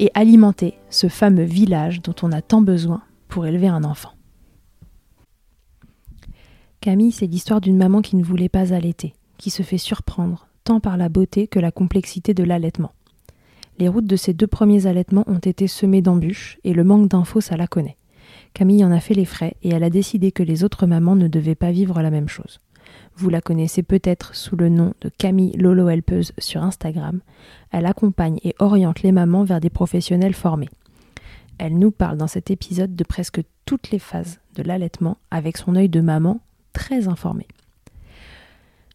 et alimenter ce fameux village dont on a tant besoin pour élever un enfant. Camille, c'est l'histoire d'une maman qui ne voulait pas allaiter, qui se fait surprendre tant par la beauté que la complexité de l'allaitement. Les routes de ces deux premiers allaitements ont été semées d'embûches et le manque d'infos, ça la connaît. Camille en a fait les frais et elle a décidé que les autres mamans ne devaient pas vivre la même chose. Vous la connaissez peut-être sous le nom de Camille Lolo Helpeuse sur Instagram. Elle accompagne et oriente les mamans vers des professionnels formés. Elle nous parle dans cet épisode de presque toutes les phases de l'allaitement avec son œil de maman très informé.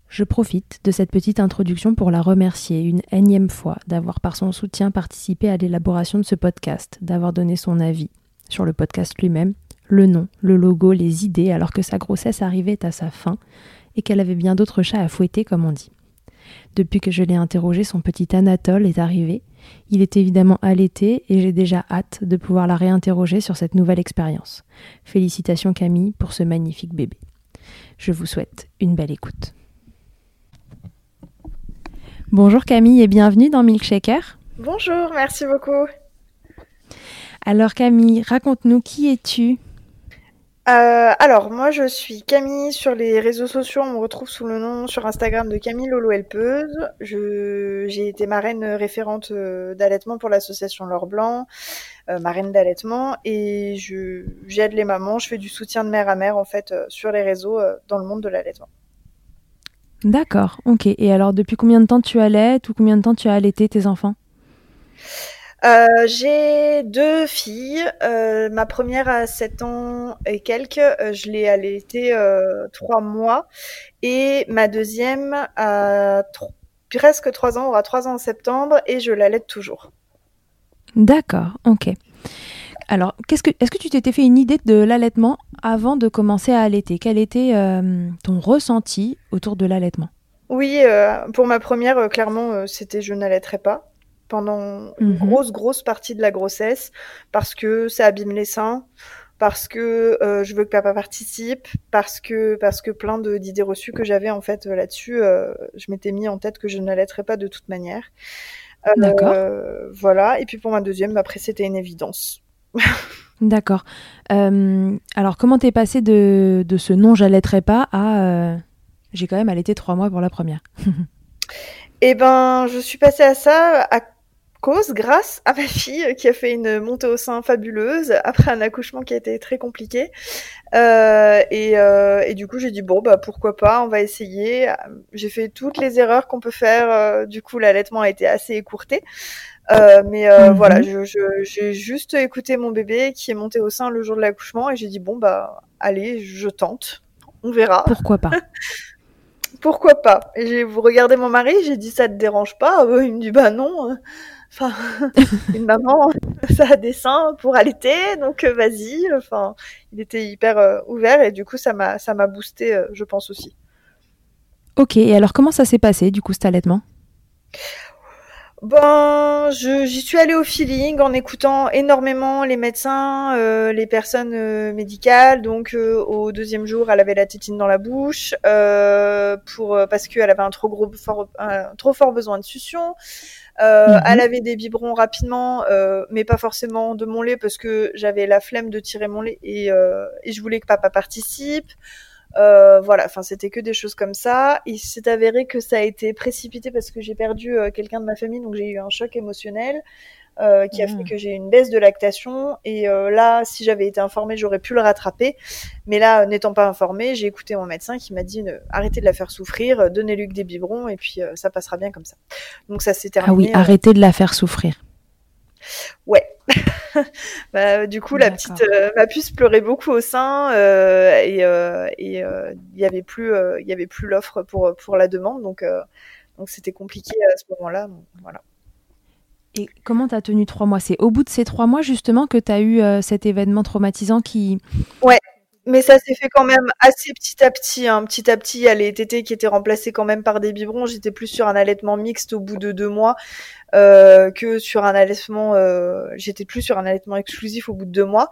Je profite de cette petite introduction pour la remercier une énième fois d'avoir par son soutien participé à l'élaboration de ce podcast, d'avoir donné son avis sur le podcast lui-même, le nom, le logo, les idées, alors que sa grossesse arrivait à sa fin et qu'elle avait bien d'autres chats à fouetter, comme on dit. Depuis que je l'ai interrogé, son petit Anatole est arrivé. Il est évidemment allaité et j'ai déjà hâte de pouvoir la réinterroger sur cette nouvelle expérience. Félicitations Camille pour ce magnifique bébé. Je vous souhaite une belle écoute. Bonjour Camille et bienvenue dans Milkshaker. Bonjour, merci beaucoup. Alors Camille, raconte-nous qui es-tu? Euh, alors, moi, je suis Camille sur les réseaux sociaux. On me retrouve sous le nom sur Instagram de Camille Lolo Helpeuse. j'ai été marraine référente euh, d'allaitement pour l'association L'Or Blanc, euh, marraine d'allaitement, et je, j'aide les mamans. Je fais du soutien de mère à mère, en fait, sur les réseaux dans le monde de l'allaitement. D'accord, ok. Et alors, depuis combien de temps tu allaites ou combien de temps tu as allaité tes enfants? Euh, j'ai deux filles. Euh, ma première a 7 ans et quelques. Euh, je l'ai allaitée euh, 3 mois. Et ma deuxième a presque 3 ans, aura 3 ans en septembre et je l'allaite toujours. D'accord, ok. Alors, qu'est-ce que, est-ce que tu t'étais fait une idée de l'allaitement avant de commencer à allaiter? Quel était ton ressenti autour de l'allaitement? Oui, pour ma première, clairement, c'était je n'allaiterai pas pendant une Mhm. grosse, grosse partie de la grossesse parce que ça abîme les seins, parce que je veux que papa participe, parce que, parce que plein d'idées reçues que j'avais en fait là-dessus, je m'étais mis en tête que je n'allaiterais pas de toute manière. D'accord. Voilà. Et puis pour ma deuxième, après, c'était une évidence. D'accord. Euh, alors, comment t'es passé de, de ce non, j'allaiterai pas à euh, j'ai quand même allaité trois mois pour la première? Eh ben, je suis passée à ça à cause, grâce à ma fille qui a fait une montée au sein fabuleuse après un accouchement qui a été très compliqué. Euh, et, euh, et, du coup, j'ai dit bon bah pourquoi pas, on va essayer. J'ai fait toutes les erreurs qu'on peut faire. Euh, du coup, l'allaitement a été assez écourté. Euh, mais euh, Mhm. voilà, je- je- j'ai juste écouté mon bébé qui est monté au sein le jour de l'accouchement et j'ai dit bon bah allez, je tente, on verra. Pourquoi pas? Pourquoi pas? J'ai vous regardez mon mari, j'ai dit ça te dérange pas? Euh, Il me dit bah non. Enfin, une maman, ça a des seins pour allaiter, donc euh, vas-y. Enfin, il était hyper euh, ouvert et du coup ça m'a ça m'a boosté, euh, je pense aussi. Ok, et alors comment ça s'est passé du coup cet allaitement? Ben, je- j'y suis allée au feeling en écoutant énormément les médecins, euh, les personnes euh, médicales. Donc, euh, au deuxième jour, elle avait la tétine dans la bouche euh, pour euh, parce qu'elle avait un trop gros, fort, un trop fort besoin de succion. Euh, Mhm. Elle avait des biberons rapidement, euh, mais pas forcément de mon lait parce que j'avais la flemme de tirer mon lait et, euh, et je voulais que papa participe. Euh, voilà, enfin c'était que des choses comme ça. Il s'est avéré que ça a été précipité parce que j'ai perdu euh, quelqu'un de ma famille, donc j'ai eu un choc émotionnel euh, qui a fait que j'ai eu une baisse de lactation. Et là, si j'avais été informée, j'aurais pu le rattraper. Mais là, n'étant pas informée, j'ai écouté mon médecin qui m'a dit arrêtez de la faire souffrir, donnez-lui que des biberons et puis ça passera bien comme ça. Donc ça s'est terminé. Ah oui, arrêtez de la faire souffrir. Ouais. Bah, du coup, la petite, euh, ma puce pleurait beaucoup au sein euh, et euh, euh, il y avait plus, il y avait plus l'offre pour pour la demande, donc euh, donc c'était compliqué à ce moment-là. Voilà. Et comment t'as tenu trois mois? C'est au bout de ces trois mois justement que t'as eu euh, cet événement traumatisant qui... Mais ça s'est fait quand même assez petit à petit. Hein. Petit à petit, il y a les tétés qui étaient remplacés quand même par des biberons. J'étais plus sur un allaitement mixte au bout de deux mois euh, que sur un allaitement. Euh, J'étais plus sur un allaitement exclusif au bout de deux mois.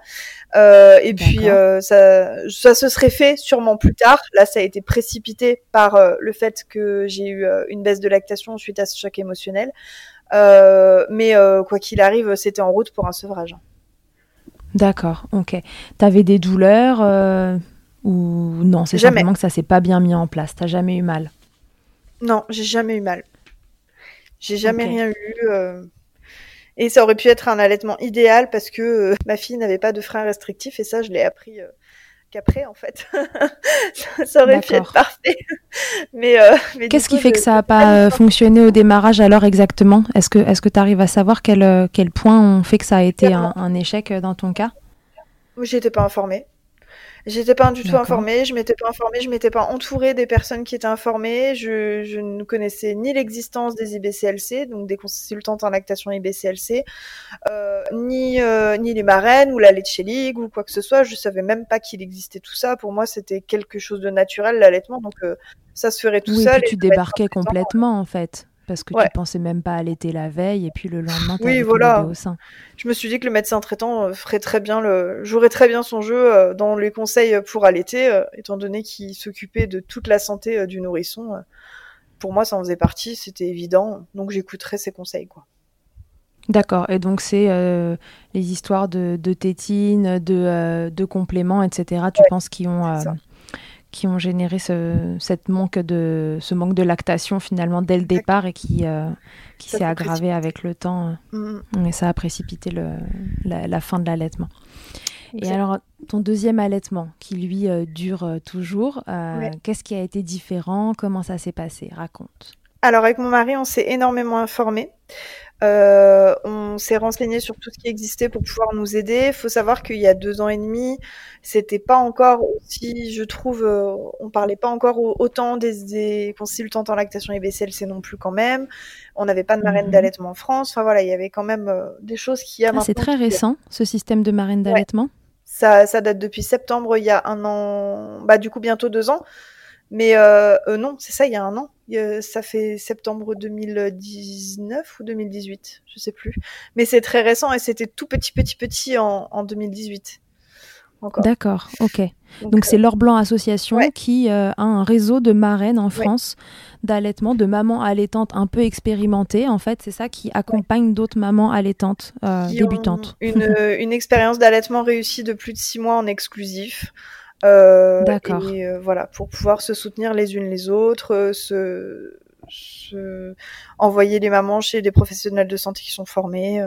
Euh, et puis euh, ça, ça se serait fait sûrement plus tard. Là, ça a été précipité par euh, le fait que j'ai eu euh, une baisse de lactation suite à ce choc émotionnel. Euh, mais euh, quoi qu'il arrive, c'était en route pour un sevrage. D'accord, ok. T'avais des douleurs euh, ou non C'est simplement que ça s'est pas bien mis en place. T'as jamais eu mal? Non, j'ai jamais eu mal. J'ai jamais rien eu. euh, Et ça aurait pu être un allaitement idéal parce que euh, ma fille n'avait pas de frein restrictif et ça, je l'ai appris qu'après, en fait. ça, aurait pu être parfait. mais euh, mais Qu'est-ce qui fait je- que ça a pas euh, fonctionné au démarrage alors exactement? Est-ce que est-ce que tu arrives à savoir quel, euh, quel point ont fait que ça a été un, échec dans ton cas? J'étais pas informée. J'étais pas du tout informée, je m'étais pas informée, je m'étais pas entourée des personnes qui étaient informées, je, je ne connaissais ni l'existence des IBCLC, donc des consultantes en lactation IBCLC, euh, ni, euh, ni les marraines ou la Leche League ou quoi que ce soit, je savais même pas qu'il existait tout ça. Pour moi, c'était quelque chose de naturel, l'allaitement, donc euh, ça se ferait tout Oui, seul. tu et être débarquais complètement en fait. Parce que Ouais. tu pensais même pas allaiter la veille et puis le lendemain tu Oui, voilà. au sein. Je me suis dit que le médecin traitant euh, ferait très bien le, jouerait très bien son jeu euh, dans les conseils pour allaiter, euh, étant donné qu'il s'occupait de toute la santé du nourrisson. Pour moi, ça en faisait partie, c'était évident, donc j'écouterais ses conseils, quoi. D'accord. Et donc c'est euh, les histoires de, de tétines, de, euh, de compléments, etc. Tu penses qui ont euh. Qui ont généré ce, cette manque de ce manque de lactation finalement dès le départ et qui euh, qui s'est aggravé avec le temps. euh. Mm, Et ça a précipité le, la, la fin de l'allaitement. Et alors, ton deuxième allaitement, qui lui euh, dure euh, toujours, Ouais. qu'est-ce qui a été différent? Comment ça s'est passé? Raconte. Alors avec mon mari, on s'est énormément informé. Euh, on s'est renseigné sur tout ce qui existait pour pouvoir nous aider. Il faut savoir qu'il y a deux ans et demi, c'était pas encore aussi, je trouve, euh, on parlait pas encore autant des, consultantes en lactation et BCLC non plus quand même. On n'avait pas de marraine mhm. d'allaitement en France. Enfin voilà, il y avait quand même euh, des choses qui ah, C'est très récent ce système de marraine d'allaitement. Ça, ça date depuis septembre, il y a un an, bah du coup bientôt deux ans. Mais non, c'est ça, il y a un an. Ça fait septembre 2019 ou 2018, je sais plus. Mais c'est très récent et c'était tout petit, petit, petit en, en 2018. D'accord, ok. Donc c'est euh, L'Or Blanc Association qui a un réseau de marraines en France d'allaitement, de mamans allaitantes un peu expérimentées. En fait, c'est ça qui accompagne d'autres mamans allaitantes débutantes. une, une expérience d'allaitement réussie de plus de six mois en exclusif. Euh, D'accord. Et euh, voilà, pour pouvoir se soutenir les unes les autres, euh, se, se, envoyer les mamans chez des professionnels de santé qui sont formés.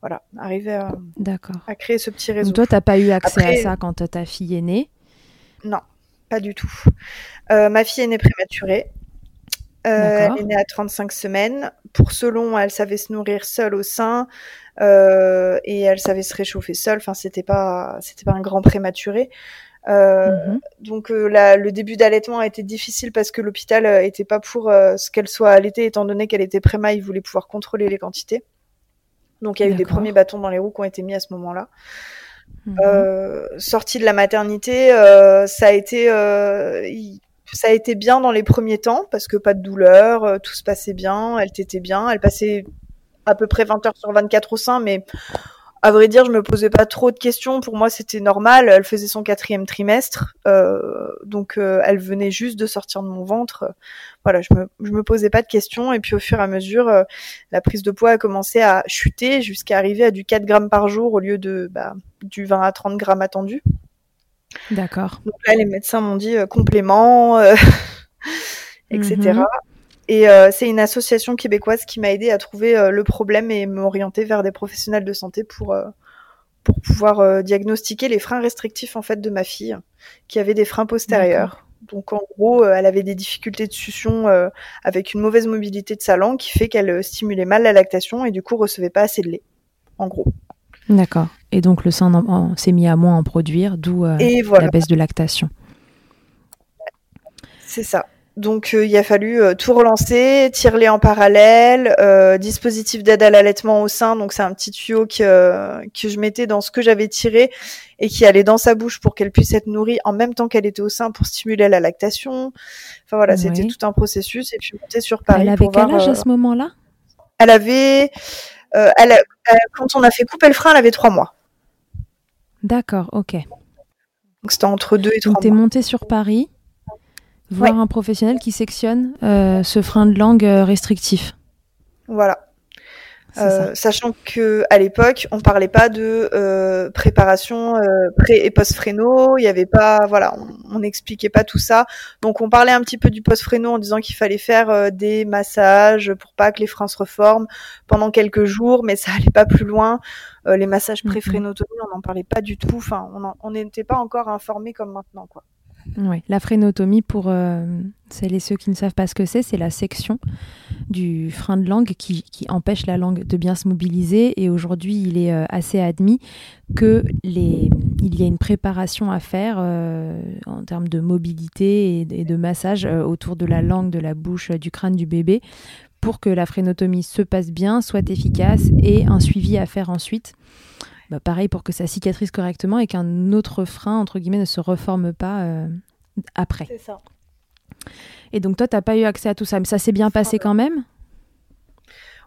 voilà, arriver à, à créer ce petit réseau. Donc toi, t'as pas eu accès à ça quand ta fille est née? Non, pas du tout. ma fille est née prématurée. elle est née à 35 semaines. Pour ce long, elle savait se nourrir seule au sein et elle savait se réchauffer seule. Enfin, c'était pas, c'était pas un grand prématuré. Euh, mhm. Donc euh, le début d'allaitement a été difficile parce que l'hôpital euh, était pas pour ce qu'elle soit allaitée étant donné qu'elle était préma, il voulait pouvoir contrôler les quantités. Donc il y a eu des premiers bâtons dans les roues qui ont été mis à ce moment-là. Mhm. sortie de la maternité, ça a été ça a été bien dans les premiers temps parce que pas de douleur, tout se passait bien, elle t'était bien, elle passait à peu près 20 heures sur 24 au sein, mais à vrai dire, je me posais pas trop de questions. Pour moi, c'était normal. Elle faisait son quatrième trimestre, euh, donc euh, elle venait juste de sortir de mon ventre. Voilà, je me, je me posais pas de questions. Et puis au fur et à mesure, euh, la prise de poids a commencé à chuter jusqu'à arriver à du 4 grammes par jour au lieu de bah, du 20 à 30 grammes attendu. D'accord. Donc là, les médecins m'ont dit complément, etc. Et euh, c'est une association québécoise qui m'a aidé à trouver euh, le problème et m'orienter vers des professionnels de santé pour euh, pour pouvoir diagnostiquer les freins restrictifs en fait de ma fille qui avait des freins postérieurs. Donc en gros, elle avait des difficultés de succion avec une mauvaise mobilité de sa langue qui fait qu'elle stimulait mal la lactation et du coup recevait pas assez de lait. En gros. D'accord. Et donc le sein s'est mis à moins en produire, d'où la baisse de lactation. C'est ça. Donc euh, il a fallu euh, tout relancer, tirer en parallèle, euh, dispositif d'aide à l'allaitement au sein. Donc c'est un petit tuyau que que je mettais dans ce que j'avais tiré et qui allait dans sa bouche pour qu'elle puisse être nourrie en même temps qu'elle était au sein pour stimuler la lactation. Enfin voilà, c'était tout un processus. Et puis monter sur Paris. Elle avait quel âge à ce moment-là? Elle avait, elle, quand on a fait couper le frein, elle avait trois mois. D'accord, ok. Donc c'était entre deux et trois Donc t'es montée sur Paris voir un professionnel qui sectionne euh, ce frein de langue euh, restrictif. Voilà. Euh, sachant que à l'époque, on parlait pas de euh, préparation euh, pré et post fréno, il y avait pas, voilà, on n'expliquait pas tout ça. Donc on parlait un petit peu du post fréno en disant qu'il fallait faire des massages pour pas que les freins se reforment pendant quelques jours, mais ça allait pas plus loin. les massages pré frénotomie, on n'en parlait pas du tout. Enfin, on n'était pas encore informé comme maintenant, quoi. La frénotomie, pour euh, celles et ceux qui ne savent pas ce que c'est, c'est la section du frein de langue qui, empêche la langue de bien se mobiliser. Et aujourd'hui, il est euh, assez admis que les, il y a une préparation à faire euh, en termes de mobilité et, de massage autour de la langue, de la bouche, du crâne du bébé pour que la frénotomie se passe bien, soit efficace et un suivi à faire ensuite. Bah, pareil pour que ça cicatrise correctement et qu'un autre frein, entre guillemets, ne se reforme pas euh, après. C'est ça. Et donc toi, tu n'as pas eu accès à tout ça, mais ça s'est bien passé quand même?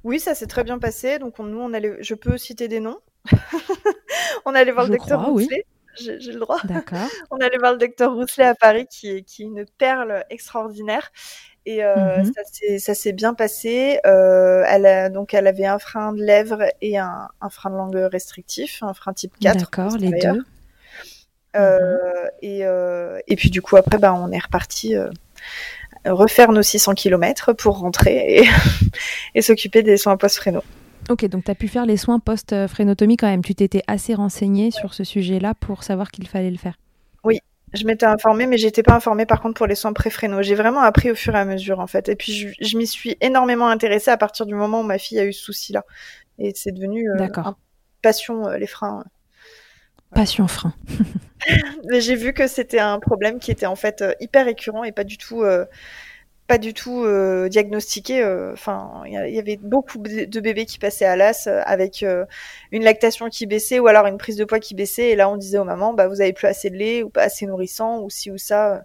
Oui, ça s'est très bien passé. Donc nous, on allait, je peux citer des noms. on allait voir le docteur Rousselet. J'ai le droit. D'accord. on allait voir le docteur Rousselet à Paris, qui est, qui est une perle extraordinaire. Et euh, mmh ça s'est bien passé. Euh, elle a, donc elle avait un frein de lèvres et un, un, frein de langue restrictif, un frein type 4. D'accord, les deux. Euh, mmh et, et puis du coup après, bah, on est reparti refaire nos 600 km pour rentrer et, et s'occuper des soins post-fréno. Ok, donc tu as pu faire les soins post-frénotomie quand même. Tu t'étais assez renseigné sur ce sujet-là pour savoir qu'il fallait le faire. Je m'étais informée, mais j'étais pas informée par contre pour les soins préfrénaux. J'ai vraiment appris au fur et à mesure en fait. Et puis je, m'y suis énormément intéressée à partir du moment où ma fille a eu ce souci-là. Et c'est devenu euh, passion euh, les freins. Passion frein. j'ai vu que c'était un problème qui était en fait euh, hyper récurrent et pas du tout pas du tout euh, diagnostiqué. Euh, enfin, il y, avait beaucoup de bébés qui passaient à l'as euh, avec une lactation qui baissait ou alors une prise de poids qui baissait. Et là, on disait aux mamans, bah, vous avez plus assez de lait ou pas assez nourrissant ou ci ou ça.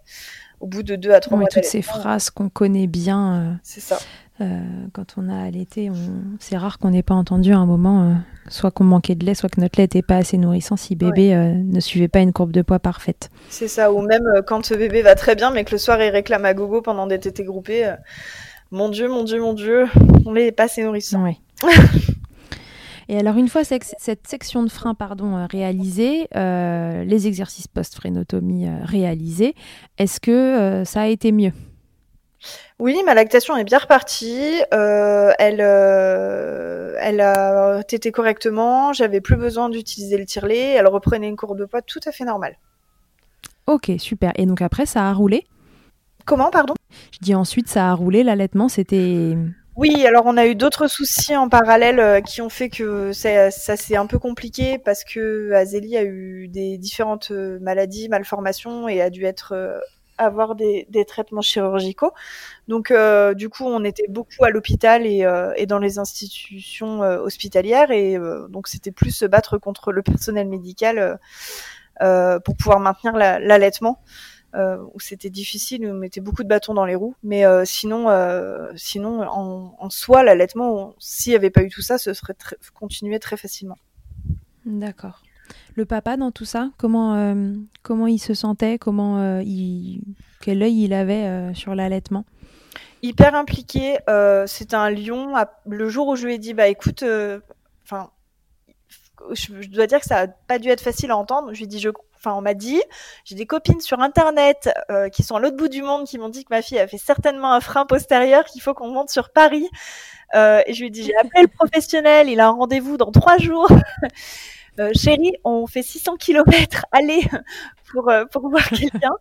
au bout de deux à trois mois. Toutes ces phrases qu'on connaît bien. C'est ça. Euh, quand on a allaité, on... c'est rare qu'on n'ait pas entendu à un moment, euh, soit qu'on manquait de lait, soit que notre lait n'était pas assez nourrissant si bébé euh, ne suivait pas une courbe de poids parfaite. C'est ça, ou même quand ce bébé va très bien, mais que le soir il réclame à gogo pendant des tétés groupés. mon Dieu, mon Dieu, mon Dieu, on n'est pas assez nourrissant. Et alors, une fois cette section de frein pardon, réalisée, les exercices post-frénotomie réalisés, est-ce que ça a été mieux? Oui, ma lactation est bien repartie. Euh, elle, euh, elle a tété correctement. J'avais plus besoin d'utiliser le tire-lait. Elle reprenait une courbe de poids tout à fait normale. Ok, super. Et donc après, ça a roulé? Comment, pardon? Je dis ensuite, ça a roulé. L'allaitement, c'était. Oui, alors on a eu d'autres soucis en parallèle euh, qui ont fait que ça, ça s'est un peu compliqué parce que Azélie a eu des différentes maladies, malformations et a dû être avoir des, des traitements chirurgicaux. Donc, euh, du coup, on était beaucoup à l'hôpital et, euh, et, dans les institutions euh, hospitalières, et donc c'était plus se battre contre le personnel médical pour pouvoir maintenir l'allaitement. où c'était difficile, où on mettait beaucoup de bâtons dans les roues, mais sinon, sinon en, en soi, l'allaitement, s'il n'y avait pas eu tout ça, ce serait continué très facilement. D'accord le papa dans tout ça Comment, euh, comment il se sentait Comment euh. Quel œil il avait euh, sur l'allaitement? Hyper impliqué. c'est un lion. Le jour où je lui ai dit, bah écoute, enfin, je, dois dire que ça n'a pas dû être facile à entendre. Je lui ai dit, enfin, on m'a dit, j'ai des copines sur internet qui sont à l'autre bout du monde qui m'ont dit que ma fille a fait certainement un frein postérieur, qu'il faut qu'on monte sur Paris. et je lui ai dit, j'ai appelé le professionnel, il a un rendez-vous dans trois jours. Euh, chérie, on fait 600 km, allez, pour, euh, pour voir quelqu'un.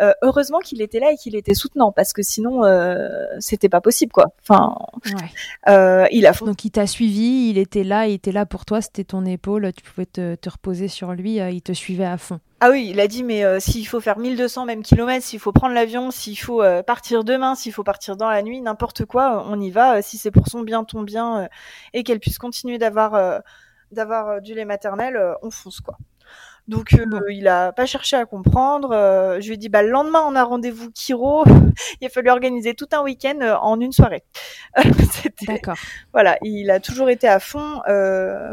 Euh, heureusement qu'il était là et qu'il était soutenant, parce que sinon, euh, c'était pas possible, quoi. Enfin, ouais. il a... Donc, il t'a suivi, il était là, il était là pour toi, c'était ton épaule, tu pouvais te, te reposer sur lui, il te suivait à fond. Ah oui, il a dit, mais s'il faut faire 1200 même kilomètres, s'il faut prendre l'avion, s'il faut partir demain, s'il faut partir dans la nuit, n'importe quoi, on y va, si c'est pour son bien, ton bien, et qu'elle puisse continuer d'avoir d'avoir euh, du lait maternel, euh, on fonce quoi. Donc euh, il a pas cherché à comprendre. je lui ai dit bah le lendemain on a rendez-vous Kiro. il a fallu organiser tout un week-end en une soirée. D'accord. Voilà, il a toujours été à fond.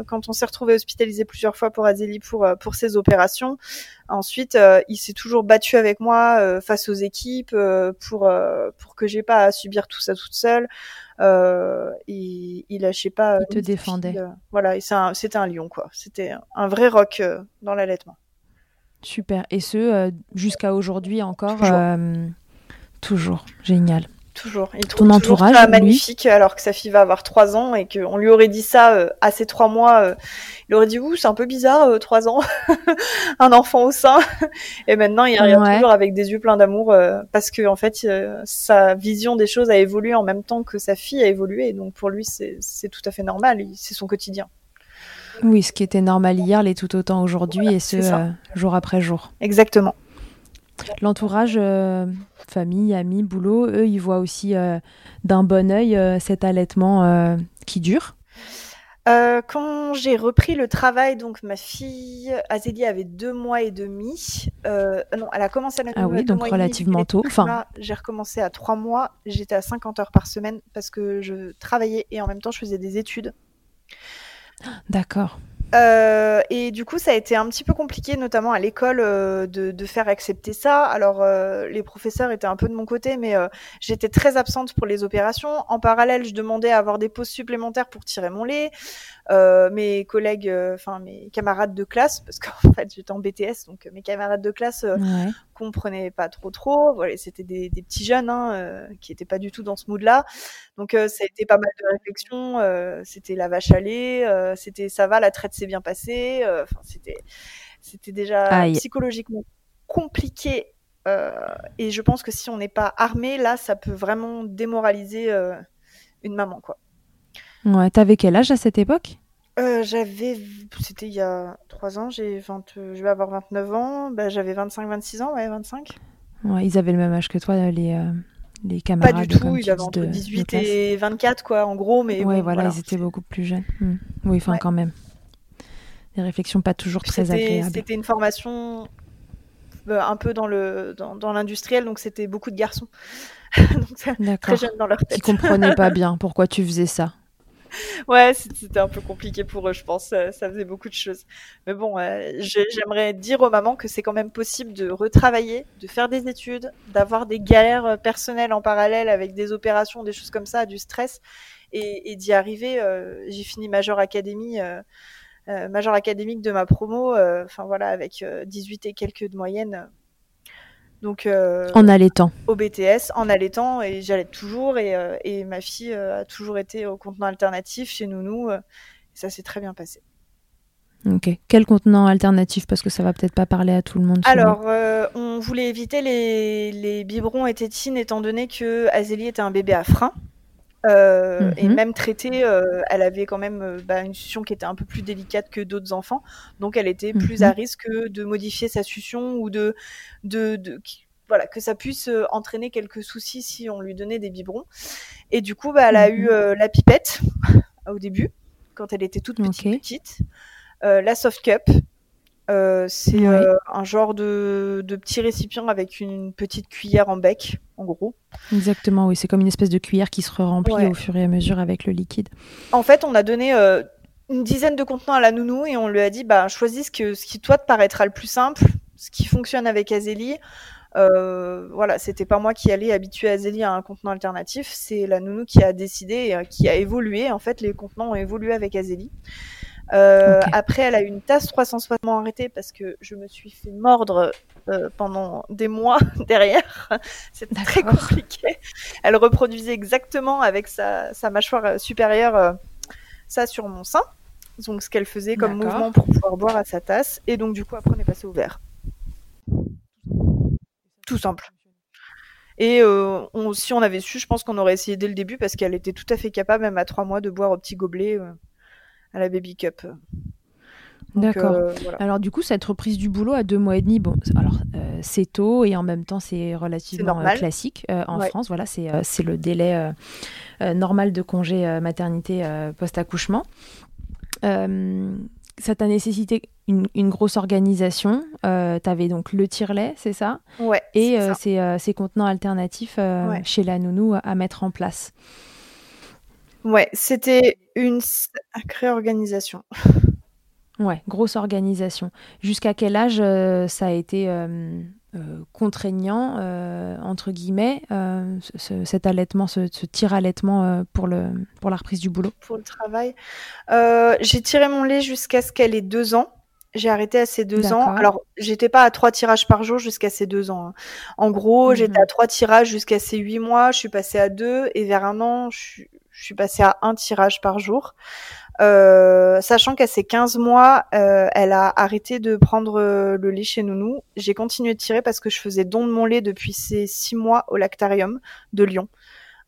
quand on s'est retrouvé hospitalisé plusieurs fois pour Azélie pour pour ses opérations, ensuite il s'est toujours battu avec moi face aux équipes pour pour que j'ai pas à subir tout ça toute seule. Euh, il, il lâchait pas. Il te défendait. Euh, voilà, c'était un, lion quoi. C'était un vrai rock euh, dans l'allaitement. Super. Et ce jusqu'à aujourd'hui encore. toujours. Génial toujours. Il trouve Ton entourage, ça magnifique alors que sa fille va avoir trois ans et qu'on lui aurait dit ça euh, à ses trois mois. Euh, il aurait dit ouh c'est un peu bizarre euh, trois ans, un enfant au sein. et maintenant il regarde toujours avec des yeux pleins d'amour parce que en fait sa vision des choses a évolué en même temps que sa fille a évolué. Donc pour lui c'est tout à fait normal. C'est son quotidien. Oui, ce qui était normal hier l'est tout autant aujourd'hui et ce jour après jour. Exactement. L'entourage, euh, famille, amis, boulot, eux, ils voient aussi euh, d'un bon oeil euh, cet allaitement qui dure. quand j'ai repris le travail, donc ma fille Azélie avait deux mois et demi. non, elle a commencé à la Ah oui, donc relativement tôt. Enfin, j'ai recommencé à trois mois. J'étais à 50 heures par semaine parce que je travaillais et en même temps je faisais des études. D'accord. Euh, et du coup, ça a été un petit peu compliqué, notamment à l'école, euh, de, de, faire accepter ça. Alors, euh, les professeurs étaient un peu de mon côté, mais euh, j'étais très absente pour les opérations. En parallèle, je demandais à avoir des pauses supplémentaires pour tirer mon lait. Mes collègues, enfin mes camarades de classe, parce qu'en fait j'étais en BTS, donc mes camarades de classe ouais. Comprenaient pas trop trop. Voilà, c'était des, des, petits jeunes hein, qui étaient pas du tout dans ce mood-là. Donc ça a été pas mal de réflexions. c'était la vache à lait, c'était ça va, la traite s'est bien passée. Enfin c'était c'était déjà psychologiquement compliqué. et je pense que si on n'est pas armé, là, ça peut vraiment démoraliser une maman, quoi. Ouais, t'avais quel âge à cette époque? J'avais, c'était il y a 3 ans, j'ai 20, je vais avoir 29 ans, bah, j'avais 25-26 ans, ouais, 25. Ouais, ils avaient le même âge que toi, les, les camarades. Pas du tout, ils avaient entre 18 et 24, quoi, en gros, mais. Ouais, voilà, ils étaient beaucoup plus jeunes. Hmm. Oui, enfin, quand même. Des réflexions pas toujours très agréables. C'était une formation euh, un peu dans le dans, dans l'industriel, donc c'était beaucoup de garçons. donc, très jeunes dans leur tête. Qui comprenaient pas bien pourquoi tu faisais ça. ouais, c'était un peu compliqué pour eux, je pense. Ça, faisait beaucoup de choses. Mais bon, euh, j'aimerais dire aux mamans que c'est quand même possible de retravailler, de faire des études, d'avoir des galères euh, personnelles en parallèle avec des opérations, des choses comme ça, du stress, et, d'y arriver. Euh, j'ai fini major académie. major académique de ma promo, enfin voilà, avec 18 et quelques de moyenne, donc, euh, en allaitant. Au BTS, en allaitant, et j'allais toujours. Et, euh, et, ma fille euh, a toujours été au contenant alternatif chez Nounou. et ça s'est très bien passé. Ok. Quel contenant alternatif? Parce que ça va peut-être pas parler à tout le monde. Alors, on voulait éviter les, les biberons et tétines, étant donné que Azélie était un bébé à frein. Euh, et mhm. même traitée, euh, elle avait quand même euh, bah, une succion qui était un peu plus délicate que d'autres enfants, donc elle était plus à mhm. risque de modifier sa succion ou de, de, de voilà, que ça puisse entraîner quelques soucis si on lui donnait des biberons. Et du coup, bah, elle a eu mhm. la pipette au début, quand elle était toute petite, petite. la soft cup, euh, c'est euh, un genre de, de, petit récipient avec une petite cuillère en bec, en gros. Exactement, oui, c'est comme une espèce de cuillère qui se remplit au fur et à mesure avec le liquide. En fait, on a donné euh, une dizaine de contenants à la nounou et on lui a dit bah, choisis ce, que, ce qui toi te paraîtra le plus simple, ce qui fonctionne avec Azélie. voilà, c'était pas moi qui allais habituer Azélie à un contenant alternatif, c'est la nounou qui a décidé, qui a évolué. En fait, les contenants ont évolué avec Azélie. Euh, après, elle a eu une tasse 360 arrêtée parce que je me suis fait mordre euh, pendant des mois derrière. C'était très compliqué. Elle reproduisait exactement avec sa, sa mâchoire supérieure euh, ça sur mon sein. Donc, ce qu'elle faisait comme mouvement pour pouvoir boire à sa tasse. Et donc, du coup, après, on est passé au verre. Tout simple. Et euh, on, si on avait su, je pense qu'on aurait essayé dès le début parce qu'elle était tout à fait capable, même à trois mois, de boire au petit gobelet à la Baby Cup. D'accord. Euh, alors du coup, cette reprise du boulot à deux mois et demi, bon, alors euh, c'est tôt et en même temps c'est relativement euh, classique en France. Voilà, c'est le délai normal de congé maternité post-accouchement. ça t'a nécessité une, grosse organisation. tu avais donc le tire-lait, c'est ça? Ouais. Et ces, contenants alternatifs chez la nounou à mettre en place. Ouais, c'était une sacrée organisation. Ouais, grosse organisation. Jusqu'à quel âge euh, ça a été euh, euh, contraignant, entre guillemets, cet allaitement, ce, ce tir-allaitement pour, le, pour la reprise du boulot? Pour le travail. J'ai tiré mon lait jusqu'à ce qu'elle ait deux ans. J'ai arrêté à ses deux ans. Alors, j'étais pas à trois tirages par jour jusqu'à ses deux ans. Hein. En gros, j'étais mhm. à trois tirages jusqu'à ses huit mois. Je suis passée à deux et vers un an, je suis, je suis passée à un tirage par jour. Euh, sachant qu'à ses 15 mois, euh, elle a arrêté de prendre euh, le lait chez Nounou. J'ai continué de tirer parce que je faisais don de mon lait depuis ses 6 mois au lactarium de Lyon.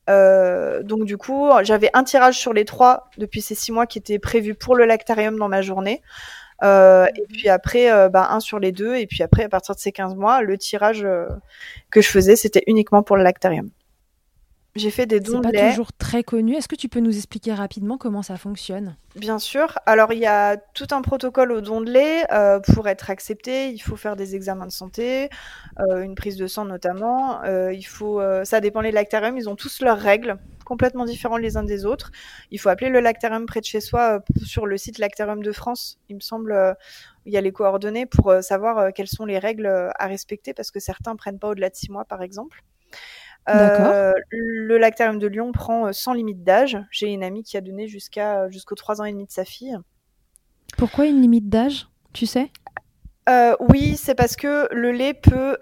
donc du coup, j'avais un tirage sur les trois depuis ces 6 mois qui était prévu pour le lactarium dans ma journée. et puis après, bah, un sur les deux. Et puis après, à partir de ces 15 mois, le tirage que je faisais, c'était uniquement pour le lactarium. J'ai fait des dons de lait. pas toujours très connu. Est-ce que tu peux nous expliquer rapidement comment ça fonctionne? Bien sûr. Alors, il y a tout un protocole au don de lait. Euh, pour être accepté, il faut faire des examens de santé, euh, une prise de sang notamment. Euh, il faut, ça dépend les lactariums. Ils ont tous leurs règles, complètement différentes les uns des autres. Il faut appeler le lactarium près de chez soi sur le site Lactarium de France. Il me semble, il y a les coordonnées pour savoir quelles sont les règles à respecter parce que certains prennent pas au-delà de six mois, par exemple. Euh, le lactarium de Lyon prend euh, sans limite d'âge. J'ai une amie qui a donné jusqu'à jusqu'aux 3 ans et demi de sa fille. Pourquoi une limite d'âge Tu sais? Euh, Oui, c'est parce que le lait peut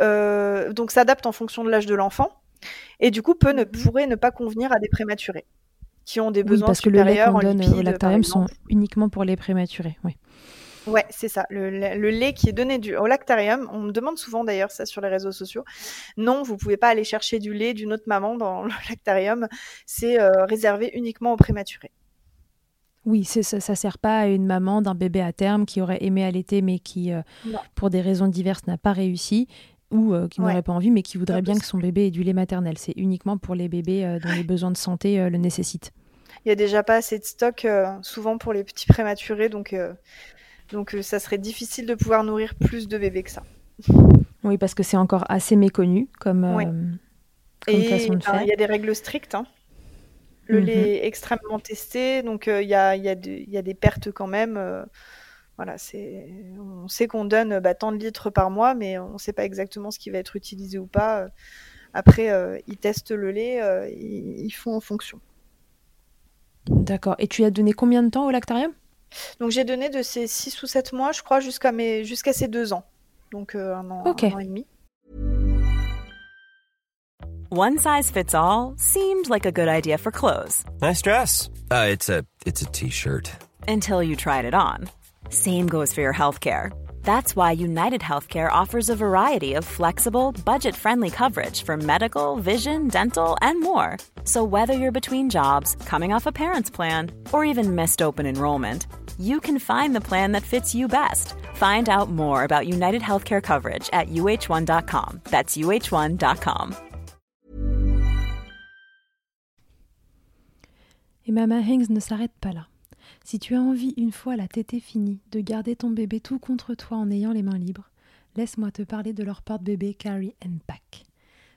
donc s'adapte en fonction de l'âge de l'enfant et du coup peut ne, mhm. pourrait ne pas convenir à des prématurés qui ont des besoins parce supérieurs que le lait qu'on donne au lactarium sont uniquement pour les prématurés. Oui. Ouais, c'est ça. Le, lait qui est donné du, au lactarium, on me demande souvent d'ailleurs ça sur les réseaux sociaux. Non, vous pouvez pas aller chercher du lait d'une autre maman dans le lactarium. C'est réservé uniquement aux prématurés. Oui, ça, ça sert pas à une maman d'un bébé à terme qui aurait aimé allaiter mais qui, pour des raisons diverses, n'a pas réussi ou euh, qui n'aurait pas envie, mais qui voudrait bien que son bébé ait du lait maternel. C'est uniquement pour les bébés euh, dont les besoins de santé euh, le nécessitent. Il y a déjà pas assez de stock, souvent pour les petits prématurés, donc, donc ça serait difficile de pouvoir nourrir plus de bébés que ça. Oui, parce que c'est encore assez méconnu comme, façon de faire. Il y a des règles strictes. Hein. Le lait mhm. est extrêmement testé, donc il y a, y, a y, a, des pertes quand même. Voilà, c'est, on sait qu'on donne bah, tant de litres par mois, mais on ne sait pas exactement ce qui va être utilisé ou pas. Après, euh, ils testent le lait, euh, ils, font en fonction. D'accord. Et tu as donné combien de temps au lactarium? Donc j'ai donné de ces 6 ou 7 mois, je crois, jusqu'à mes jusqu'à ces 2 ans. Donc euh, un, an, un an et demi. One size fits all seemed like a good idea for clothes. Nice dress. Uh, it's a it's a t-shirt. Until you tried it on. Same goes for your healthcare. That's why United Healthcare offers a variety of flexible, budget friendly coverage for medical, vision, dental, and more. So, whether you're between jobs, coming off a parent's plan, or even missed open enrollment, you can find the plan that fits you best. Find out more about United Healthcare coverage at uh1.com. That's uh1.com. Et Mama Hanks ne s'arrête pas là. Si tu as envie, une fois la tétée finie, de garder ton bébé tout contre toi en ayant les mains libres, laisse-moi te parler de leur porte-bébé Carry and Pack.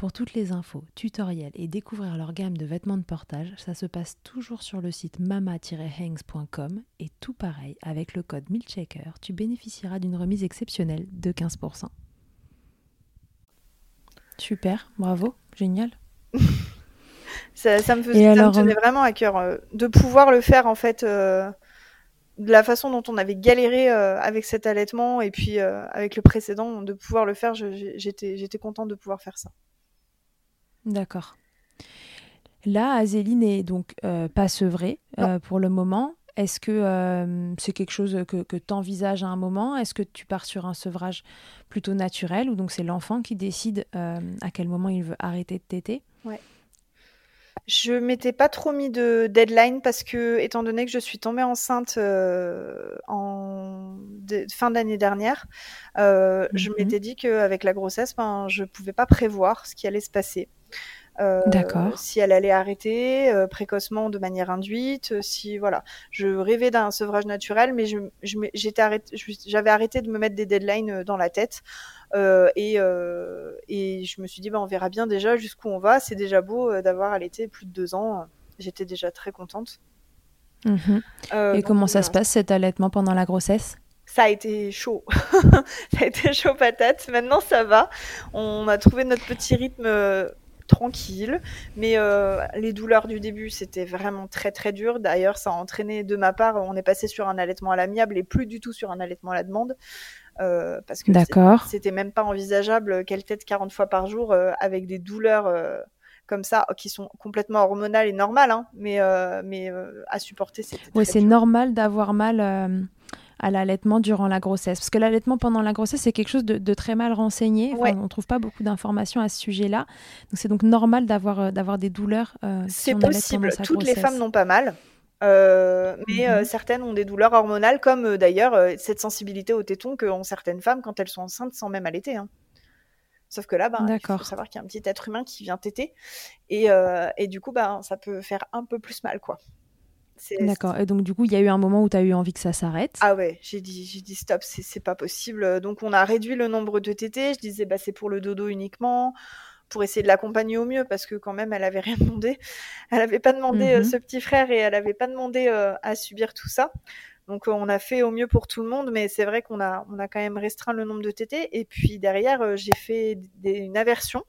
Pour toutes les infos, tutoriels et découvrir leur gamme de vêtements de portage, ça se passe toujours sur le site mama-hangs.com et tout pareil, avec le code MILCHECKER, tu bénéficieras d'une remise exceptionnelle de 15%. Super, bravo, génial. ça, me faisait, tenait euh, vraiment à cœur euh, de pouvoir le faire en fait euh, de la façon dont on avait galéré avec cet allaitement et puis avec le précédent, de pouvoir le faire, j'étais contente de pouvoir faire ça. D'accord. Là, Azélie n'est donc euh, pas sevrée euh, pour le moment. Est-ce que euh, c'est quelque chose que, que tu envisages à un moment? Est-ce que tu pars sur un sevrage plutôt naturel ou donc c'est l'enfant qui décide à quel moment il veut arrêter de téter? Ouais. Je m'étais pas trop mis de deadline parce que, étant donné que je suis tombée enceinte en fin d'année dernière, je mhm. m'étais dit qu'avec la grossesse, ben, je pouvais pas prévoir ce qui allait se passer. Euh, si elle allait arrêter euh, précocement de manière induite, euh, si voilà, je rêvais d'un sevrage naturel, mais je, j'étais arrêté, j'avais arrêté de me mettre des deadlines dans la tête et, et je me suis dit bah on verra bien déjà jusqu'où on va. C'est déjà beau d'avoir allaité plus de deux ans. J'étais déjà très contente. Mhm. et comment ça se passe cet allaitement pendant la grossesse? Ça a été chaud. ça a été chaud patate. Maintenant, ça va. On a trouvé notre petit rythme tranquille. Mais euh, les douleurs du début, c'était vraiment très très dur. D'ailleurs, ça a entraîné de ma part, on est passé sur un allaitement à l'amiable et plus du tout sur un allaitement à la demande. Euh, parce que c'était même pas envisageable qu'elle tête 40 fois par jour euh, avec des douleurs comme ça qui sont complètement hormonales et normales, hein, mais, mais à supporter. Oui, c'est normal d'avoir mal à l'allaitement durant la grossesse. Parce que l'allaitement pendant la grossesse, c'est quelque chose de, très mal renseigné. On ne trouve pas beaucoup d'informations à ce sujet-là. Donc c'est donc normal d'avoir euh, d'avoir des douleurs. Euh, c'est possible. Toutes les femmes n'ont pas mal. Euh, mais mhm. certaines ont des douleurs hormonales, comme d'ailleurs cette sensibilité au téton que ont certaines femmes quand elles sont enceintes sans même allaiter. Hein. Sauf que là, ben, il faut savoir qu'il y a un petit être humain qui vient téter. Et, et du coup, ben, ça peut faire un peu plus mal, quoi. D'accord. Et donc, du coup, il y a eu un moment où tu as eu envie que ça s'arrête. Ah ouais, j'ai dit, j'ai dit stop, c'est pas possible. Donc, on a réduit le nombre de tétés. Je disais, bah, c'est pour le dodo uniquement, pour essayer de l'accompagner au mieux, parce que quand même, elle avait rien demandé. Elle avait pas demandé euh, mhm. ce petit frère et elle avait pas demandé euh, à subir tout ça. Donc, on a fait au mieux pour tout le monde, mais c'est vrai qu'on a, on a quand même restreint le nombre de tétés. Et puis, derrière, euh, j'ai fait une aversion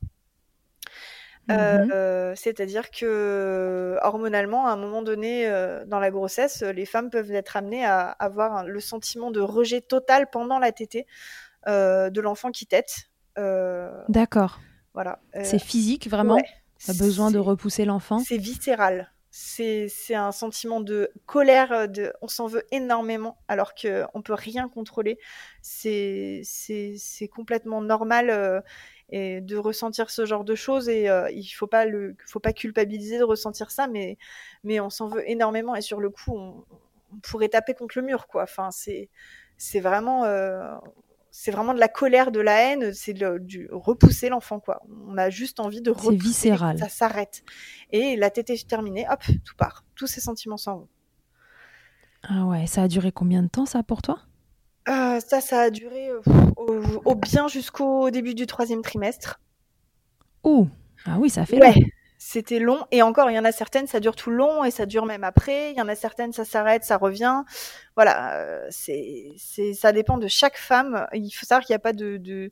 Mmh euh, c'est-à-dire que hormonalement, à un moment donné euh, dans la grossesse, les femmes peuvent être amenées à avoir le sentiment de rejet total pendant la tétée euh, de l'enfant qui tète. D'accord. Voilà. c'est physique vraiment? Ouais, a besoin de repousser l'enfant? C'est viscéral. C'est un sentiment de colère, de, on s'en veut énormément alors qu'on peut rien contrôler. C'est complètement normal et de ressentir ce genre de choses et euh, il faut pas le faut pas culpabiliser de ressentir ça mais mais on s'en veut énormément et sur le coup on, pourrait taper contre le mur quoi. Enfin c'est c'est vraiment euh, c'est vraiment de la colère de la haine c'est du repousser l'enfant quoi. On a juste envie de repousser viscéral. ça s'arrête. Et la tétée est terminée hop tout part. Tous ces sentiments s'en vont. Ah ouais ça a duré combien de temps ça pour toi? Euh, ça, ça a duré euh, au, bien jusqu'au début du troisième trimestre. Ouh, ah oui, ça fait ouais. C'était long et encore, il y en a certaines, ça dure tout le long et ça dure même après. Il y en a certaines, ça s'arrête, ça revient. Voilà, euh, c'est, c'est, ça dépend de chaque femme. Il faut savoir qu'il n'y a pas de, de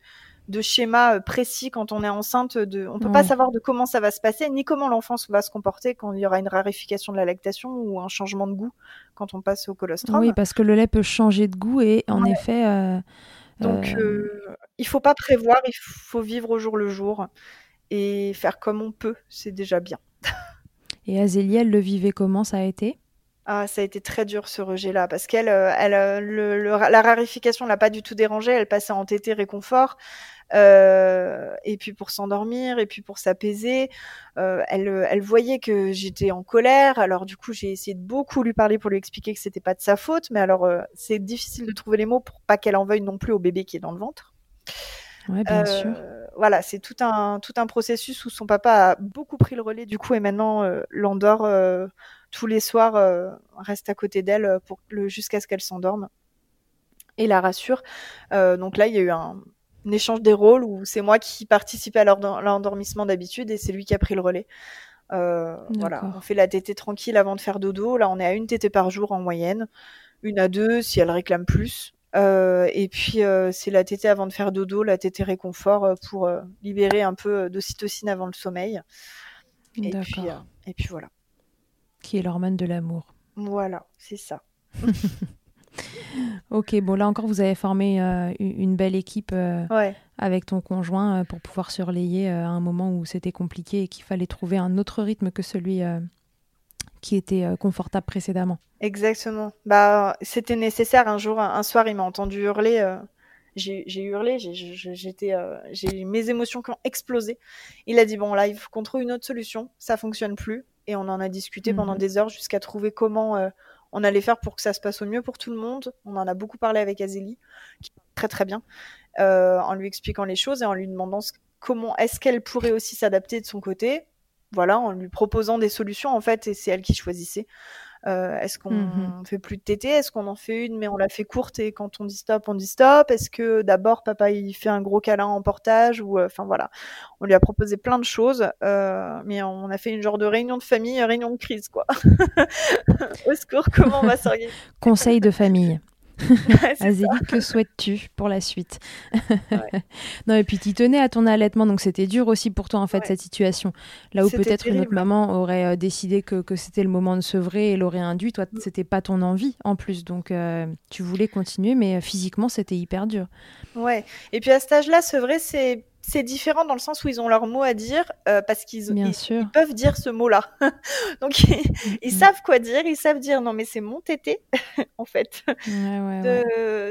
de schéma euh, précis quand on est enceinte. De, on peut pas savoir de comment ça va se passer, ni comment l'enfant va se comporter quand il y aura une raréfication de la lactation ou un changement de goût quand on passe au colostrum. Oui, parce que le lait peut changer de goût et en effet. Euh, Donc, euh, euh... il faut pas prévoir, il faut vivre au jour le jour et faire comme on peut, c'est déjà bien. et Azélie, elle le vivait comment Ça a été? Ah, ça a été très dur ce rejet-là parce qu'elle, elle, le, la rarification l'a pas du tout dérangée. Elle passait en tété réconfort. Euh, et puis pour s'endormir, et puis pour s'apaiser. Euh, elle, elle voyait que j'étais en colère, alors du coup j'ai essayé de beaucoup lui parler pour lui expliquer que c'était pas de sa faute, mais alors euh, c'est difficile de trouver les mots pour pas qu'elle en veuille non plus au bébé qui est dans le ventre. Ouais, bien sûr. Voilà, c'est tout un tout un processus où son papa a beaucoup pris le relais du coup et maintenant l'endort tous les soirs, reste à côté d'elle pour jusqu'à ce qu'elle s'endorme et la rassure. donc là, il y a eu un échange des rôles où c'est moi qui participais à l'endormissement d'habitude et c'est lui qui a pris le relais. Euh, voilà, on fait la tétée tranquille avant de faire dodo. Là, on est à une tétée par jour en moyenne, une à deux si elle réclame plus. Euh, et puis euh, c'est la tétée avant de faire dodo, la tétée réconfort pour libérer un peu d'ocytocine avant le sommeil. Et puis, et puis voilà. Qui est l'hormone de l'amour. Voilà, c'est ça. Ok, bon là encore, vous avez formé euh, une belle équipe euh, avec ton conjoint euh, pour pouvoir surlayer à un moment où c'était compliqué et qu'il fallait trouver un autre rythme que celui qui était confortable précédemment. Exactement. Bah, c'était nécessaire. Un jour, un, soir, il m'a entendu hurler. j'ai hurlé, j'étais, j'ai mes émotions qui ont explosé. Il a dit bon là, il faut qu'on trouve une autre solution. Ça fonctionne plus. Et on en a discuté pendant mhm. des heures jusqu'à trouver comment on allait faire pour que ça se passe au mieux pour tout le monde. On en a beaucoup parlé avec Azélie, qui est très très bien, euh, en lui expliquant les choses et en lui demandant comment est-ce qu'elle pourrait aussi s'adapter de son côté. Voilà, en lui proposant des solutions en fait, et c'est elle qui choisissait. Euh, est-ce qu'on mmh fait plus de TT Est-ce qu'on en fait une mais on la fait courte et quand on dit stop, on dit stop? Est-ce que d'abord papa il fait un gros câlin en portage ou euh, enfin voilà, on lui a proposé plein de choses, euh, mais on a fait une genre de réunion de famille, réunion de crise quoi. Au secours, comment on va s'organiser? Conseil de famille. Azélie, que souhaites-tu pour la suite? Non, et puis tu tenais à ton allaitement, donc c'était dur aussi pour toi en fait cette situation. Là où peut-être une autre maman aurait euh, décidé que, que c'était le moment de sevrer et l'aurait induit, toi mm. c'était pas ton envie en plus, donc euh, tu voulais continuer, mais euh, physiquement c'était hyper dur. Ouais, et puis à cet âge-là, sevrer c'est c'est différent dans le sens où ils ont leur mot à dire euh, parce qu'ils peuvent dire ce mot-là. Donc ils, mm-hmm. savent quoi dire, ils savent dire non mais c'est mon tété en fait.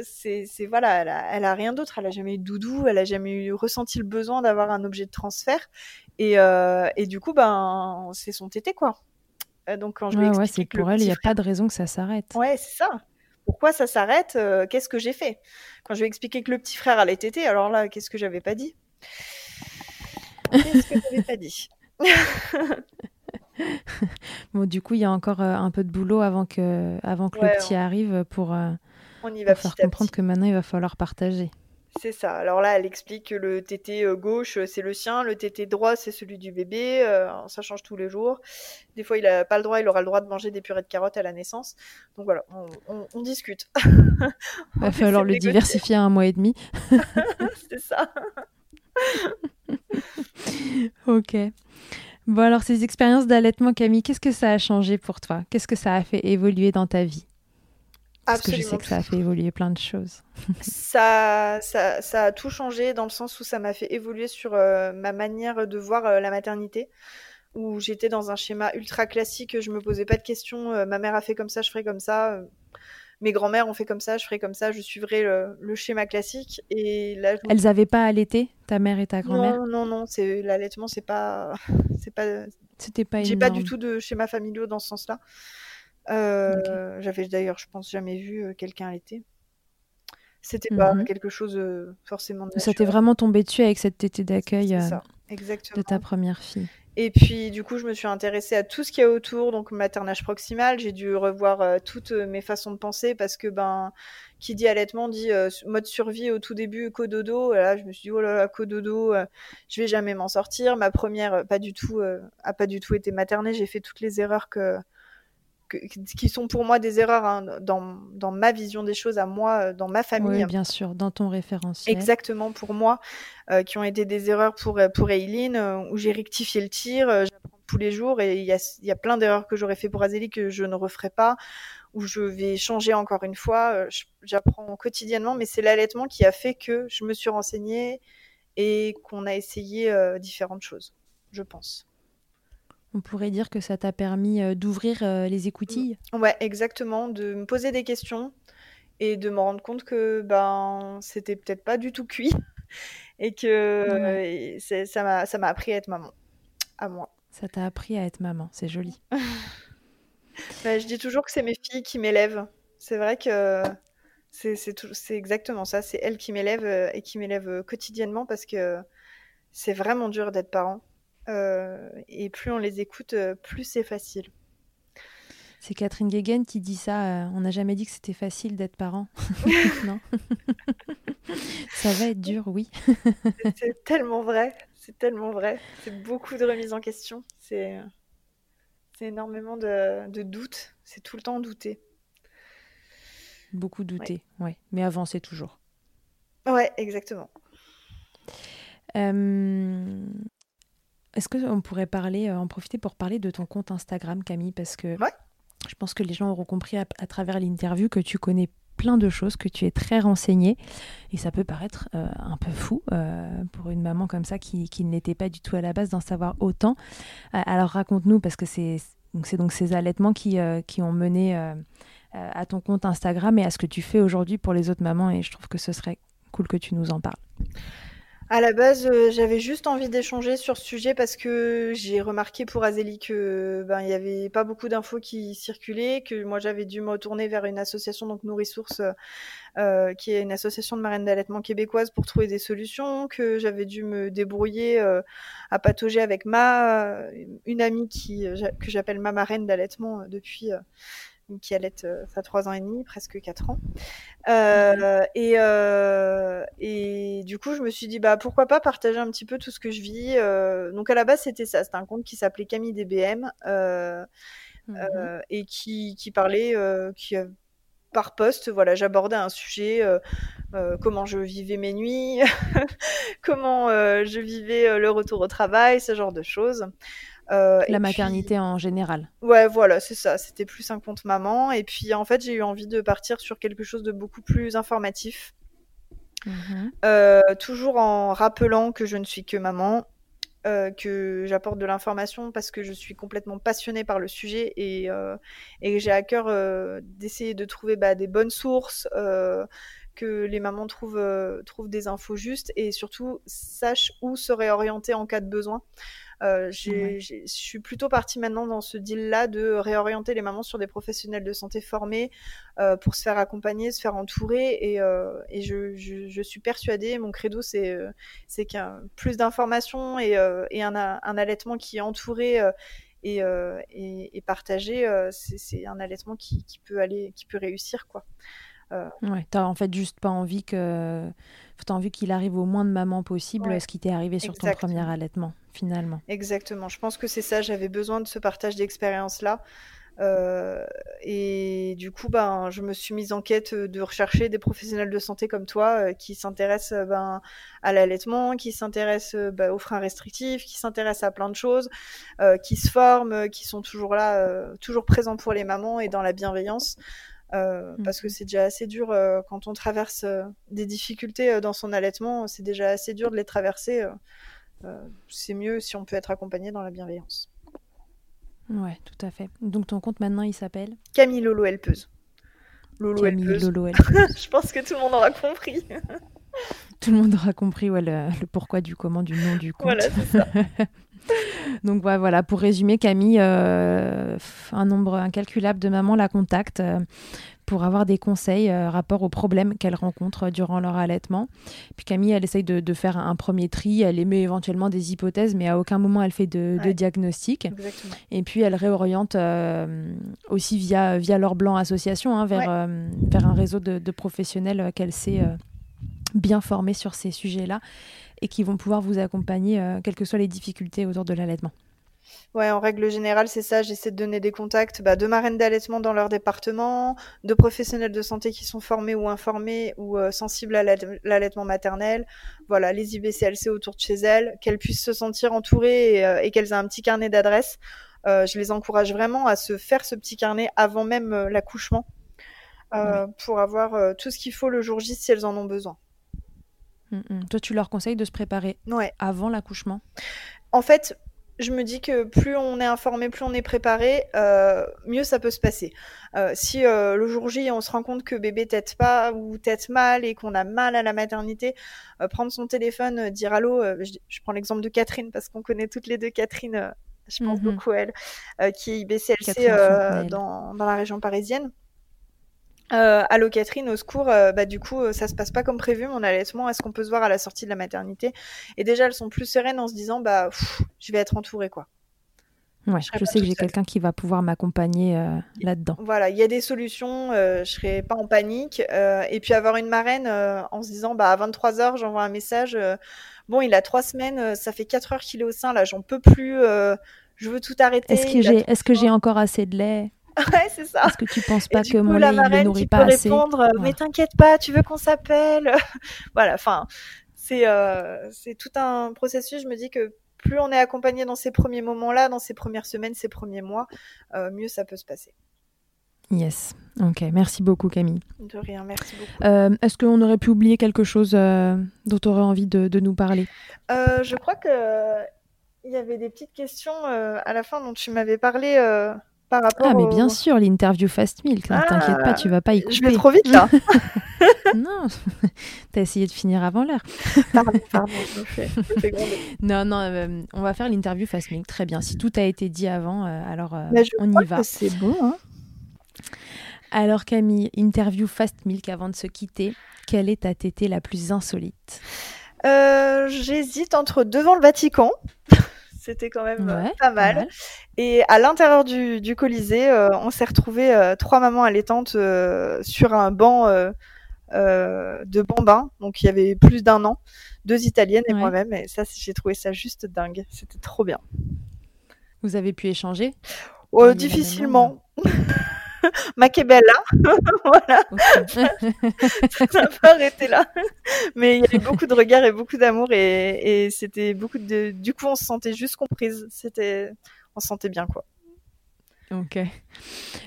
c'est voilà, elle a, rien d'autre, elle a jamais eu de doudou, elle a jamais eu ressenti le besoin d'avoir un objet de transfert et, euh, et du coup ben c'est son tété quoi. Euh, donc quand je ouais, c'est pour elle, il n'y a pas de raison que ça s'arrête. Ouais, c'est ça pourquoi ça s'arrête Qu'est-ce que j'ai fait? Quand je lui ai expliqué que le petit frère allait téter, alors là, qu'est-ce que j'avais pas dit? Qu'est-ce que t'avais pas dit Bon, du coup, il y a encore euh, un peu de boulot avant que, avant que Ouais, le petit arrive pour, euh, On y va pour faire comprendre que maintenant, il va falloir partager. C'est ça. Alors là, elle explique que le tété euh, gauche, c'est le sien, le tété droit, c'est celui du bébé. euh, ça change tous les jours. Des fois, il a pas le droit, il aura le droit de manger des purées de carottes à la naissance. Donc voilà, on, on- on discute. Il va falloir le diversifier à un mois et demi. C'est ça. Ok. Bon, alors, ces expériences d'allaitement, Camille, qu'est-ce que ça a changé pour toi? Qu'est-ce que ça a fait évoluer dans ta vie? Parce que je sais que ça a fait évoluer plein de choses. ça, ça, ça a tout changé dans le sens où ça m'a fait évoluer sur euh, ma manière de voir euh, la maternité, où j'étais dans un schéma ultra classique, je me posais pas de questions, euh, ma mère a fait comme ça, je ferai comme ça, mes grands-mères ont fait comme ça, je ferai comme ça, je suivrai le, le schéma classique. Et là, je me Elles n'avaient pas allaité, ta mère et ta grand-mère? non, non, non, c'est l'allaitement, c'est pas, c'est pas, C'était pas j'ai pas du tout de schéma familiaux dans ce sens-là. Euh, J'avais d'ailleurs, je pense, jamais vu euh, quelqu'un allaiter. C'était pas Mhm. quelque chose euh, forcément de Ça t'est vraiment tombé dessus avec cette tétée d'accueil euh, de ta première fille. Et puis, du coup, je me suis intéressée à tout ce qu'il y a autour, donc maternage proximal. J'ai dû revoir euh, toutes euh, mes façons de penser parce que, ben, qui dit allaitement dit euh, mode survie au tout début, cododo. Là, je me suis dit, oh là là, cododo, je vais jamais m'en sortir. Ma première, pas du tout, a pas du tout été maternée. J'ai fait toutes les erreurs que, que- qui sont pour moi des erreurs hein, dans, dans ma vision des choses, à moi, euh, dans ma famille. Oui, bien sûr, dans ton référentiel. Exactement pour moi, euh, qui ont été des erreurs pour euh, pour Eileen, euh, où j'ai rectifié le tir. euh, J'apprends tous les jours et il y a y a plein d'erreurs que j'aurais fait pour Azélie que je ne referai pas, où je vais changer encore une fois. J'apprends quotidiennement, mais c'est l'allaitement qui a fait que je me suis renseignée et qu'on a essayé différentes choses, je pense. On pourrait dire que ça t'a permis euh, d'ouvrir euh, les écoutilles. Ouais, exactement, de me poser des questions et de me rendre compte que ben c'était peut-être pas du tout cuit et que Ouais. ça m'a ça m'a appris à être maman, à moi. Ça t'a appris à être maman, c'est joli. Bah, je dis toujours que c'est mes filles qui m'élèvent. C'est vrai que c'est exactement ça, c'est elles qui m'élèvent euh, et qui m'élèvent quotidiennement parce que c'est vraiment dur d'être parent. Euh, et plus on les écoute, euh, plus c'est facile. C'est Catherine Guéguen qui dit ça. euh, on n'a jamais dit que c'était facile d'être parent. non Ça va être dur, oui. C'est- tellement vrai, c'est tellement vrai. C'est beaucoup de remise en question. C'est énormément de, de doutes. C'est tout le temps douter. Beaucoup douter, ouais. Mais avancer toujours. Ouais, exactement. Euh, Est-ce qu'on pourrait parler, euh, en profiter pour parler de ton compte Instagram, Camille? Parce que Ouais. je pense que les gens auront compris à, à travers l'interview que tu connais plein de choses, que tu es très renseignée. Et ça peut paraître euh, un peu fou euh, pour une maman comme ça qui, qui n'était pas du tout à la base d'en savoir autant. Euh, alors raconte-nous, parce que c'est donc, donc ces allaitements qui, qui ont mené à ton compte Instagram et à ce que tu fais aujourd'hui pour les autres mamans. Et je trouve que ce serait cool que tu nous en parles. À la base, euh, j'avais juste envie d'échanger sur ce sujet parce que j'ai remarqué pour Azélie que ben il y avait pas beaucoup d'infos qui circulaient, que moi j'avais dû me retourner vers une association donc Nourrisource, euh, qui est une association de marraines d'allaitement québécoise pour trouver des solutions, que j'avais dû me débrouiller euh, à patauger avec ma une amie qui euh, que j'appelle ma marraine d'allaitement depuis qui allait euh, ça trois ans et demi, presque quatre ans. Euh, et, euh, et du coup, je me suis dit, bah, pourquoi pas partager un petit peu tout ce que je vis. Euh, donc, à la base, c'était ça. C'était un compte qui s'appelait Camille DBM euh, et qui, qui parlait, qui, par poste, voilà, j'abordais un sujet, euh, euh, comment je vivais mes nuits, comment euh, je vivais le retour au travail, ce genre de choses. Euh, La puis- maternité en général. Ouais, voilà, c'est ça. C'était plus un compte maman. Et puis, en fait, j'ai eu envie de partir sur quelque chose de beaucoup plus informatif. Mhm. Euh, toujours en rappelant que je ne suis que maman, euh, que j'apporte de l'information parce que je suis complètement passionnée par le sujet et, et j'ai à cœur d'essayer de trouver bah, des bonnes sources, que les mamans trouvent, trouvent des infos justes et surtout sachent où se réorienter en cas de besoin. Euh, je suis plutôt partie maintenant dans ce deal-là de réorienter les mamans sur des professionnels de santé formés euh, pour se faire accompagner, se faire entourer. Et, euh, et je, je, je, suis persuadée, mon credo, c'est euh, c'est qu'un plus d'informations et, euh, et un, un, allaitement qui est entouré. Et, et, et, partagé, c'est un allaitement qui, qui, peut aller, qui peut réussir, quoi. Euh... Ouais, t'as en fait juste pas envie que, t'as envie qu'il arrive au moins de mamans possible, ouais. ce qui t'est arrivé sur ton premier allaitement finalement. Exactement. Je pense que c'est ça. J'avais besoin de ce partage d'expérience là. Euh, et du coup, ben, je me suis mise en quête de rechercher des professionnels de santé comme toi euh, qui s'intéressent ben, à l'allaitement, qui s'intéressent euh, ben, aux freins restrictifs, qui s'intéressent à plein de choses, euh, qui se forment, qui sont toujours là, euh, toujours présents pour les mamans et dans la bienveillance. Mmh. Parce que c'est déjà assez dur quand on traverse des difficultés dans son allaitement, c'est déjà assez dur de les traverser. Euh, c'est mieux si on peut être accompagné dans la bienveillance. Ouais, tout à fait. Donc ton compte maintenant, il s'appelle Camille Lolo Helpeuse. Lolo Camille Lolo Helpeuse. Je pense que tout le monde aura compris. tout le monde aura compris ouais, le, le, pourquoi du comment du nom du compte. Voilà, c'est ça. Donc ouais, voilà, pour résumer, Camille, euh, un nombre incalculable de mamans la contactent euh, pour avoir des conseils euh, rapport aux problèmes qu'elles rencontrent durant leur allaitement. Puis Camille, elle essaye de, de, faire un premier tri, elle émet éventuellement des hypothèses, mais à aucun moment elle fait de, ouais. de diagnostic. Exactement. Et puis elle réoriente euh, aussi via, via leur blanc association hein, vers, ouais. vers un réseau de, de professionnels qu'elle sait bien former sur ces sujets-là et qui vont pouvoir vous accompagner, euh, quelles que soient les difficultés autour de l'allaitement. Ouais, en règle générale, c'est ça. J'essaie de donner des contacts bah, de marraines d'allaitement dans leur département, de professionnels de santé qui sont formés ou informés ou euh, sensibles à l'allaitement maternel. Voilà, les IBCLC autour de chez elles, qu'elles puissent se sentir entourées et, euh, et qu'elles aient un petit carnet d'adresses. Euh, je les encourage vraiment à se faire ce petit carnet avant même l'accouchement pour avoir tout ce qu'il faut le jour J si elles en ont besoin. Mmh, mmh. Toi, tu leur conseilles de se préparer ouais. avant l'accouchement? En fait, je me dis que plus on est informé, plus on est préparé, euh, mieux ça peut se passer. Euh, si euh, le jour J, on se rend compte que bébé tète pas ou tète mal et qu'on a mal à la maternité, prendre son téléphone, dire allô, je, je, prends l'exemple de Catherine parce qu'on connaît toutes les deux Catherine, je pense mm -hmm. beaucoup à elle, qui est IBCLC dans, dans la région parisienne. Euh, allô Catherine, au secours, euh, bah du coup euh, ça se passe pas comme prévu mon allaitement, est-ce qu'on peut se voir à la sortie de la maternité? Et déjà elles sont plus sereines en se disant bah pff, je vais être entourée quoi. Ouais, je, je sais que j'ai quelqu'un qui va pouvoir m'accompagner euh, là-dedans. Voilà, il y a des solutions, je serai pas en panique. Et puis avoir une marraine en se disant bah à 23h j'envoie un message, bon il a trois semaines, ça fait 4 heures qu'il est au sein là, j'en peux plus, je veux tout arrêter. Est-ce que j'ai est-ce que j'ai encore assez de lait? Ouais, c'est ça. Est-ce que tu penses pas et que coup, mon la lait ne nourrit pas peut assez répondre, ouais. mais t'inquiète pas, tu veux qu'on s'appelle Voilà, enfin, c'est euh, c'est tout un processus. Je me dis que plus on est accompagné dans ces premiers moments-là, dans ces premières semaines, ces premiers mois, euh, mieux ça peut se passer. Yes, ok, merci beaucoup Camille. De rien, merci beaucoup. Euh, Est-ce qu'on aurait pu oublier quelque chose euh, dont tu aurais envie de, de nous parler? Euh, Je crois que il y avait des petites questions euh, à la fin dont tu m'avais parlé par rapport Ah, mais au... bien sûr, l'interview Fast Milk. Ah, T'inquiète pas, tu vas pas y couper. Je vais trop vite là. non, t'as essayé de finir avant l'heure. pardon, pardon, je me fais, je me fais Non, non, euh, on va faire l'interview Fast Milk. Très bien. Si tout a été dit avant, euh, alors euh, bah, on y va. C'est bon. Hein alors Camille, interview Fast Milk avant de se quitter. Quelle est ta tétée la plus insolite? J'hésite entre devant le Vatican. C'était quand même ouais, pas mal. mal. Et à l'intérieur du, du, Colisée, euh, on s'est retrouvé euh, trois mamans allaitantes euh, sur un banc de bambins. Donc il y avait plus d'un an, deux italiennes et ouais. moi-même. Et ça, j'ai trouvé ça juste dingue. C'était trop bien. Vous avez pu échanger oh, Difficilement. Mac est belle là. voilà. ça n'a pas arrêté là. Mais il y avait beaucoup de regards et beaucoup d'amour et, et c'était beaucoup de. Du coup, on se sentait juste comprise. C'était, on se sentait bien quoi. Ok.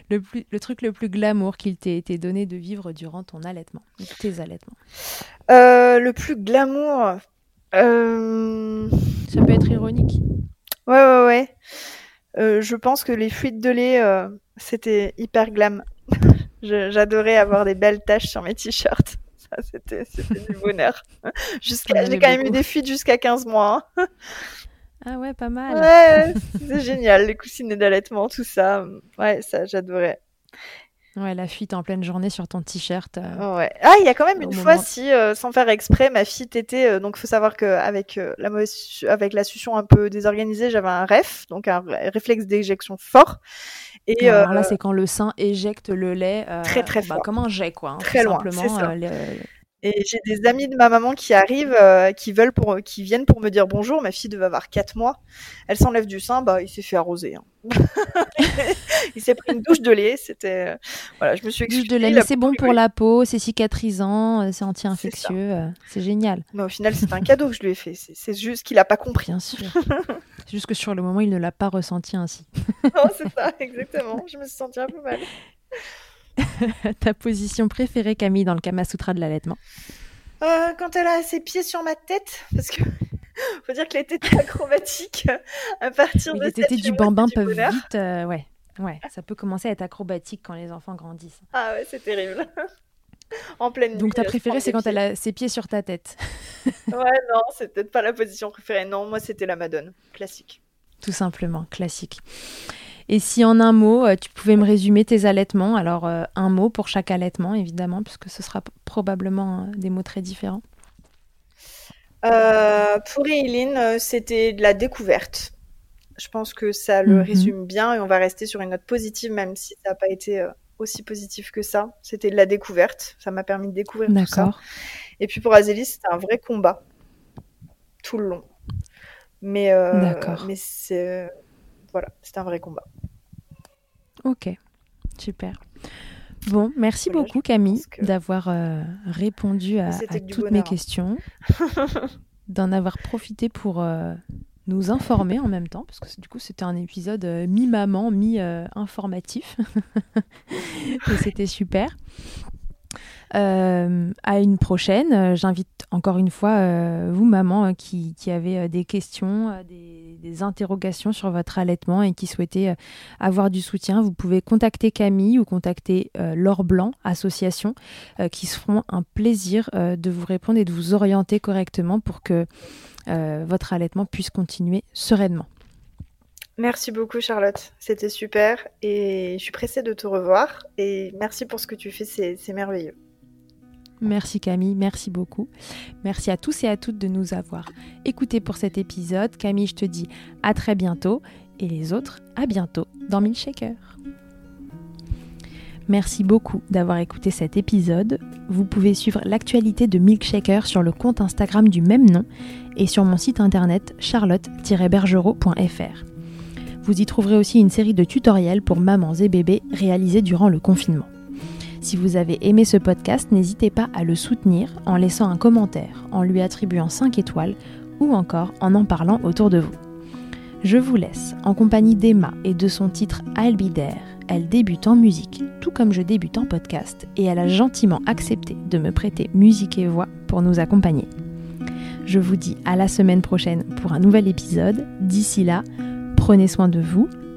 Le, plus, le truc le plus glamour qu'il t'ait été donné de vivre durant ton allaitement, tes allaitements? Euh, le plus glamour. Euh... Ça peut être ironique. Ouais, ouais, ouais. Euh, je pense que les fuites de lait, euh, c'était hyper glam. J'adorais avoir des belles taches sur mes t-shirts. C'était du bonheur. J'ai quand même eu des fuites jusqu'à 15 mois. Hein. Ah ouais, pas mal. Ouais, c'est génial, les coussinets d'allaitement, tout ça. Ouais, ça, j'adorais. Ouais, la fuite en pleine journée sur ton t-shirt. Euh, ouais. Ah, il y a quand même une fois, si, euh, sans faire exprès, ma fille était. Euh, donc, faut savoir qu'avec la avec la succion un peu désorganisée, j'avais un REF, donc un réflexe d'éjection fort. Et alors là, c'est quand le sein éjecte le lait. très très bah, fort. comme un jet, quoi. Hein, très loin. Simplement, ça. Et j'ai des amis de ma maman qui arrivent, euh, qui veulent pour, qui viennent pour me dire bonjour. Ma fille devait avoir 4 mois. Elle s'enlève du sein, bah il s'est fait arroser. Hein. il s'est pris une douche de lait. C'était, euh, voilà, je me suis Douche de lait, c'est bon pour la peau, c'est cicatrisant, euh, c'est anti-infectieux, c'est génial. Mais au final, c'est un cadeau que je lui ai fait. C'est juste qu'il a pas compris. Bien sûr. c'est juste que sur le moment, il ne l'a pas ressenti ainsi. non, c'est ça, exactement. Je me suis sentie un peu mal. ta position préférée, Camille, dans le Kama Sutra de l'allaitement euh, Quand elle a ses pieds sur ma tête, parce que faut dire que les tétés acrobatiques, à partir de Les tétés du bambin peuvent vite, euh, ouais, ouais, ça peut commencer à être acrobatique quand les enfants grandissent. Ah ouais, c'est terrible. en pleine Donc ta préférée, c'est quand elle a ses pieds sur ta tête. ouais, non, c'est peut-être pas la position préférée. Non, moi, c'était la Madone, classique. Tout simplement, classique. Et si en un mot, euh, tu pouvais me résumer tes allaitements, alors euh, un mot pour chaque allaitement, évidemment, puisque ce sera probablement euh, des mots très différents. pour Eileen, c'était de la découverte. Je pense que ça le mhm. résume bien et on va rester sur une note positive, même si ça n'a pas été aussi positif que ça. C'était de la découverte. Ça m'a permis de découvrir tout ça. Et puis pour Azélie, c'était un vrai combat tout le long. Mais, mais c'est voilà, c'est un vrai combat. Ok, super. Bon, merci beaucoup Camille d'avoir euh, répondu à, toutes mes questions, d'en avoir profité pour euh, nous informer en même temps, parce que du coup c'était un épisode euh, mi-maman, mi-informatif. Et c'était super. Euh, à une prochaine. Euh, j'invite encore une fois euh, vous, maman, qui, avez des questions, des, des, interrogations sur votre allaitement et qui souhaitez avoir du soutien. Vous pouvez contacter Camille ou contacter Laure Blanc, association, qui se feront un plaisir de vous répondre et de vous orienter correctement pour que votre allaitement puisse continuer sereinement. Merci beaucoup Charlotte, c'était super et je suis pressée de te revoir et merci pour ce que tu fais, c'est merveilleux. Merci Camille, merci beaucoup. Merci à tous et à toutes de nous avoir écoutés pour cet épisode. Camille, je te dis à très bientôt et les autres, à bientôt dans Milkshaker. Merci beaucoup d'avoir écouté cet épisode. Vous pouvez suivre l'actualité de Milkshaker sur le compte Instagram du même nom et sur mon site internet charlotte-bergerot.fr. Vous y trouverez aussi une série de tutoriels pour mamans et bébés réalisés durant le confinement. Si vous avez aimé ce podcast, n'hésitez pas à le soutenir en laissant un commentaire, en lui attribuant 5 étoiles ou encore en en parlant autour de vous. Je vous laisse en compagnie d'Emma et de son titre I'll. Elle débute en musique, tout comme je débute en podcast, et elle a gentiment accepté de me prêter musique et voix pour nous accompagner. Je vous dis à la semaine prochaine pour un nouvel épisode. D'ici là, prenez soin de vous,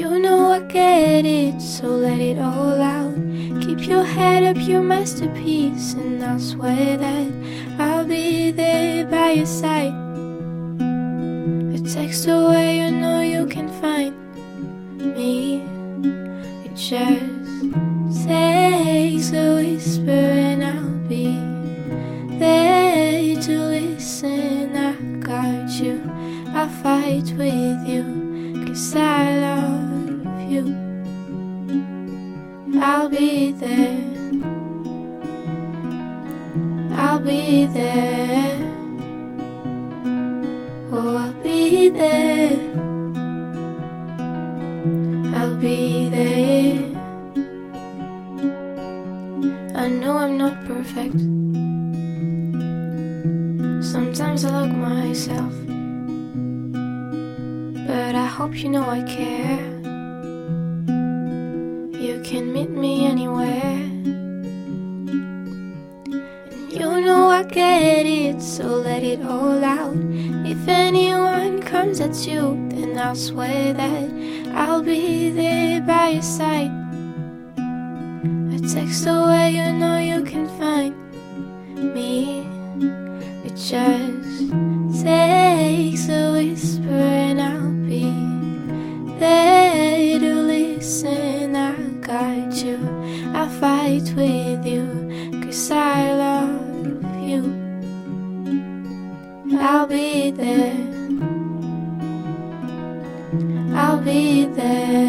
You know I get it, so let it all out. Keep your head up, your masterpiece, and I'll swear that I'll be there by your side. A text away, you know you can find me. It just I'll be there. I'll be there.